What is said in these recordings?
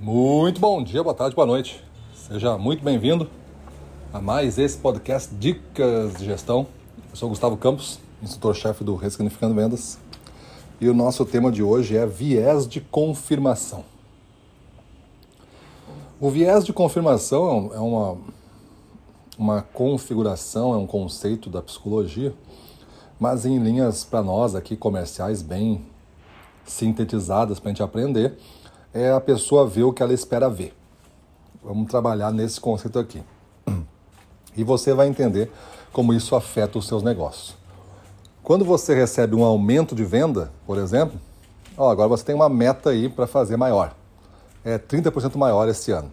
Muito bom dia, boa tarde, boa noite. Seja muito bem-vindo a mais esse podcast Dicas de Gestão. Eu sou Gustavo Campos, instrutor-chefe do Ressignificando Vendas. E o nosso tema de hoje é viés de confirmação. O viés de confirmação é uma, uma configuração, é um conceito da psicologia, mas em linhas para nós aqui comerciais bem sintetizadas para a gente aprender é a pessoa ver o que ela espera ver. Vamos trabalhar nesse conceito aqui. E você vai entender como isso afeta os seus negócios. Quando você recebe um aumento de venda, por exemplo, ó, agora você tem uma meta aí para fazer maior. É 30% maior esse ano.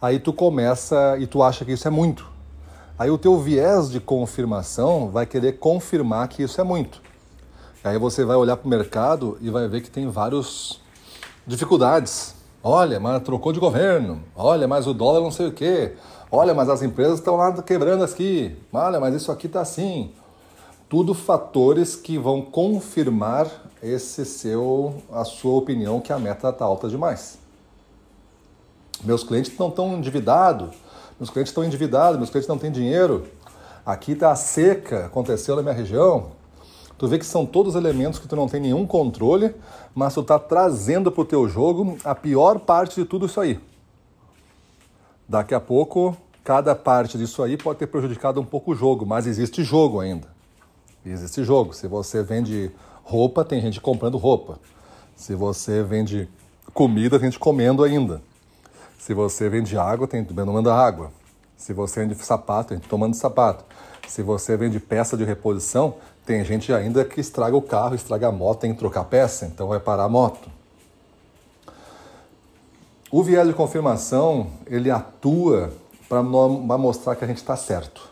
Aí tu começa e tu acha que isso é muito. Aí o teu viés de confirmação vai querer confirmar que isso é muito. Aí você vai olhar para o mercado e vai ver que tem vários dificuldades. Olha, mas trocou de governo. Olha, mas o dólar não sei o quê. Olha, mas as empresas estão lá quebrando aqui. Olha, mas isso aqui está assim. Tudo fatores que vão confirmar esse seu, a sua opinião que a meta está alta demais. Meus clientes não estão endividados. Meus clientes estão endividados. Meus clientes não têm dinheiro. Aqui está a seca, aconteceu na minha região. Tu vê que são todos elementos que tu não tem nenhum controle, mas tu está trazendo para o teu jogo a pior parte de tudo isso aí. Daqui a pouco, cada parte disso aí pode ter prejudicado um pouco o jogo, mas existe jogo ainda. Existe jogo. Se você vende roupa, tem gente comprando roupa. Se você vende comida, tem gente comendo ainda. Se você vende água, tem gente tomando água. Se você vende sapato, tem gente tomando sapato. Se você vende peça de reposição, tem gente ainda que estraga o carro, estraga a moto, tem que trocar peça, então vai parar a moto. O viés de confirmação, ele atua para mostrar que a gente está certo.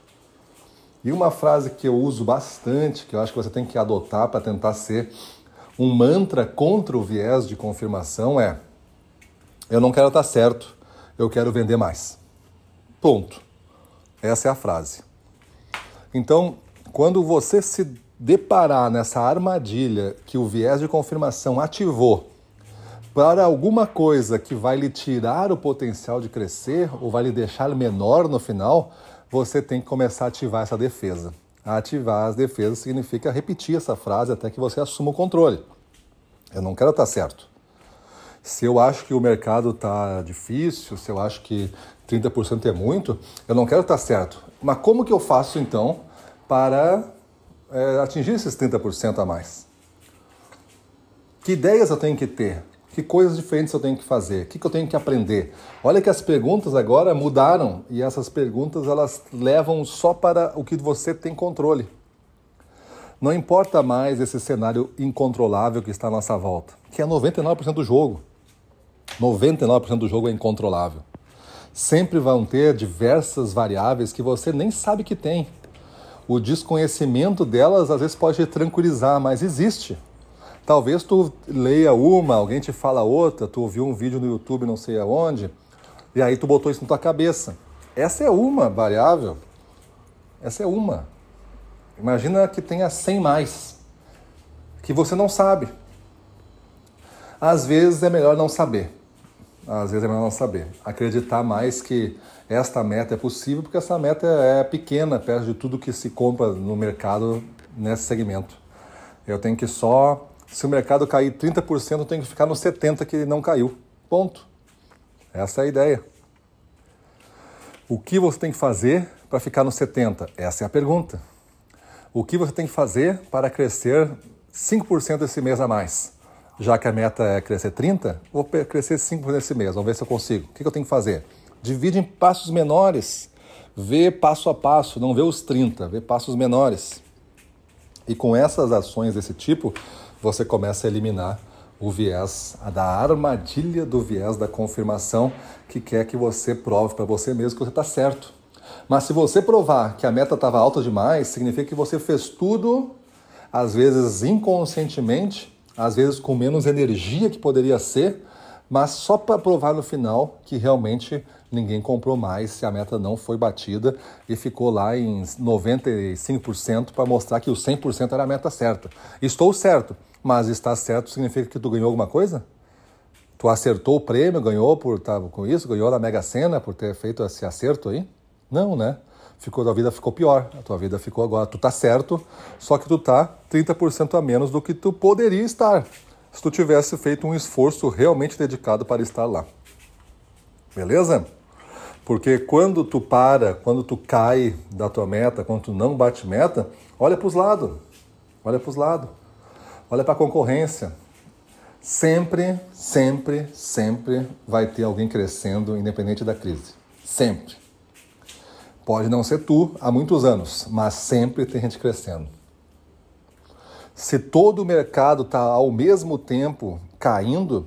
E uma frase que eu uso bastante, que eu acho que você tem que adotar para tentar ser um mantra contra o viés de confirmação é: eu não quero estar certo, eu quero vender mais. Ponto. Essa é a frase. Então, quando você se deparar nessa armadilha que o viés de confirmação ativou para alguma coisa que vai lhe tirar o potencial de crescer ou vai lhe deixar menor no final, você tem que começar a ativar essa defesa. Ativar as defesas significa repetir essa frase até que você assuma o controle. Eu não quero estar certo. Se eu acho que o mercado está difícil, se eu acho que 30% é muito, eu não quero estar certo. Mas como que eu faço então para é, atingir esses 30% a mais? Que ideias eu tenho que ter? Que coisas diferentes eu tenho que fazer? O que, que eu tenho que aprender? Olha que as perguntas agora mudaram e essas perguntas elas levam só para o que você tem controle. Não importa mais esse cenário incontrolável que está à nossa volta, que é 99% do jogo. 99% do jogo é incontrolável sempre vão ter diversas variáveis que você nem sabe que tem. O desconhecimento delas às vezes pode te tranquilizar, mas existe. Talvez tu leia uma, alguém te fala outra, tu ouviu um vídeo no YouTube não sei aonde, e aí tu botou isso na tua cabeça. Essa é uma variável. Essa é uma. Imagina que tenha 100 mais, que você não sabe. Às vezes é melhor não saber às vezes é melhor não saber. Acreditar mais que esta meta é possível, porque essa meta é pequena perto de tudo que se compra no mercado nesse segmento. Eu tenho que só, se o mercado cair 30%, eu tenho que ficar no 70% que não caiu. Ponto. Essa é a ideia. O que você tem que fazer para ficar no 70%? Essa é a pergunta. O que você tem que fazer para crescer 5% esse mês a mais? Já que a meta é crescer 30, vou crescer 5 nesse mês, vamos ver se eu consigo. O que eu tenho que fazer? Divide em passos menores, vê passo a passo, não vê os 30, vê passos menores. E com essas ações desse tipo, você começa a eliminar o viés da armadilha do viés da confirmação que quer que você prove para você mesmo que você está certo. Mas se você provar que a meta estava alta demais, significa que você fez tudo, às vezes inconscientemente, às vezes com menos energia que poderia ser, mas só para provar no final que realmente ninguém comprou mais se a meta não foi batida e ficou lá em 95% para mostrar que o 100% era a meta certa. Estou certo, mas estar certo significa que tu ganhou alguma coisa? Tu acertou o prêmio, ganhou por estar tá, com isso, ganhou na Mega Sena por ter feito esse acerto aí? Não, né? Ficou, a vida ficou pior. A tua vida ficou agora. Tu tá certo, só que tu tá 30% a menos do que tu poderia estar se tu tivesse feito um esforço realmente dedicado para estar lá. Beleza? Porque quando tu para, quando tu cai da tua meta, quando tu não bate meta, olha para os lados. Olha para os lados. Olha para a concorrência. Sempre, sempre, sempre vai ter alguém crescendo, independente da crise. Sempre. Pode não ser tu há muitos anos, mas sempre tem gente crescendo. Se todo o mercado está ao mesmo tempo caindo,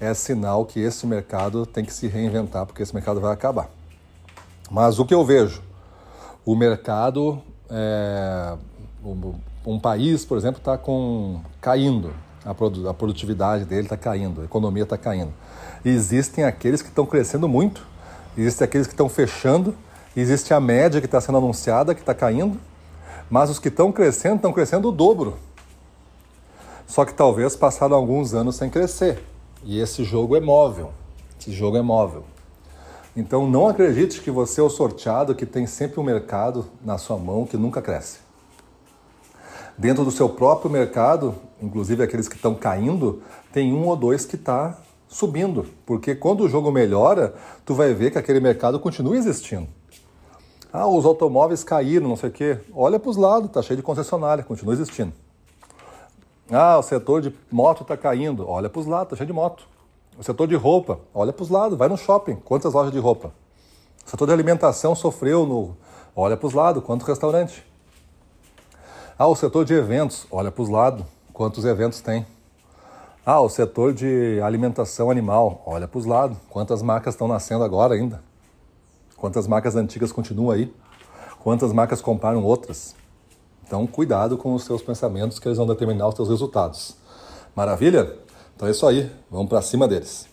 é sinal que esse mercado tem que se reinventar, porque esse mercado vai acabar. Mas o que eu vejo? O mercado, é, um país, por exemplo, está caindo, a produtividade dele está caindo, a economia está caindo. Existem aqueles que estão crescendo muito, existem aqueles que estão fechando, existe a média que está sendo anunciada, que está caindo, mas os que estão crescendo, estão crescendo o dobro. Só que talvez passaram alguns anos sem crescer. E esse jogo é móvel. Esse jogo é móvel. Então não acredite que você é o sorteado que tem sempre um mercado na sua mão que nunca cresce. Dentro do seu próprio mercado, inclusive aqueles que estão caindo, tem um ou dois que está subindo. Porque quando o jogo melhora, tu vai ver que aquele mercado continua existindo. Ah, os automóveis caíram, não sei o quê. Olha para os lados, tá cheio de concessionária, continua existindo. Ah, o setor de moto está caindo. Olha para os lados, está cheio de moto. O setor de roupa, olha para os lados, vai no shopping. Quantas lojas de roupa? O setor de alimentação sofreu no. Olha para os lados, quantos restaurantes? Ah, o setor de eventos, olha para os lados, quantos eventos tem? Ah, o setor de alimentação animal, olha para os lados, quantas marcas estão nascendo agora ainda? Quantas marcas antigas continuam aí? Quantas marcas compraram outras? Então, cuidado com os seus pensamentos, que eles vão determinar os seus resultados. Maravilha? Então é isso aí, vamos para cima deles.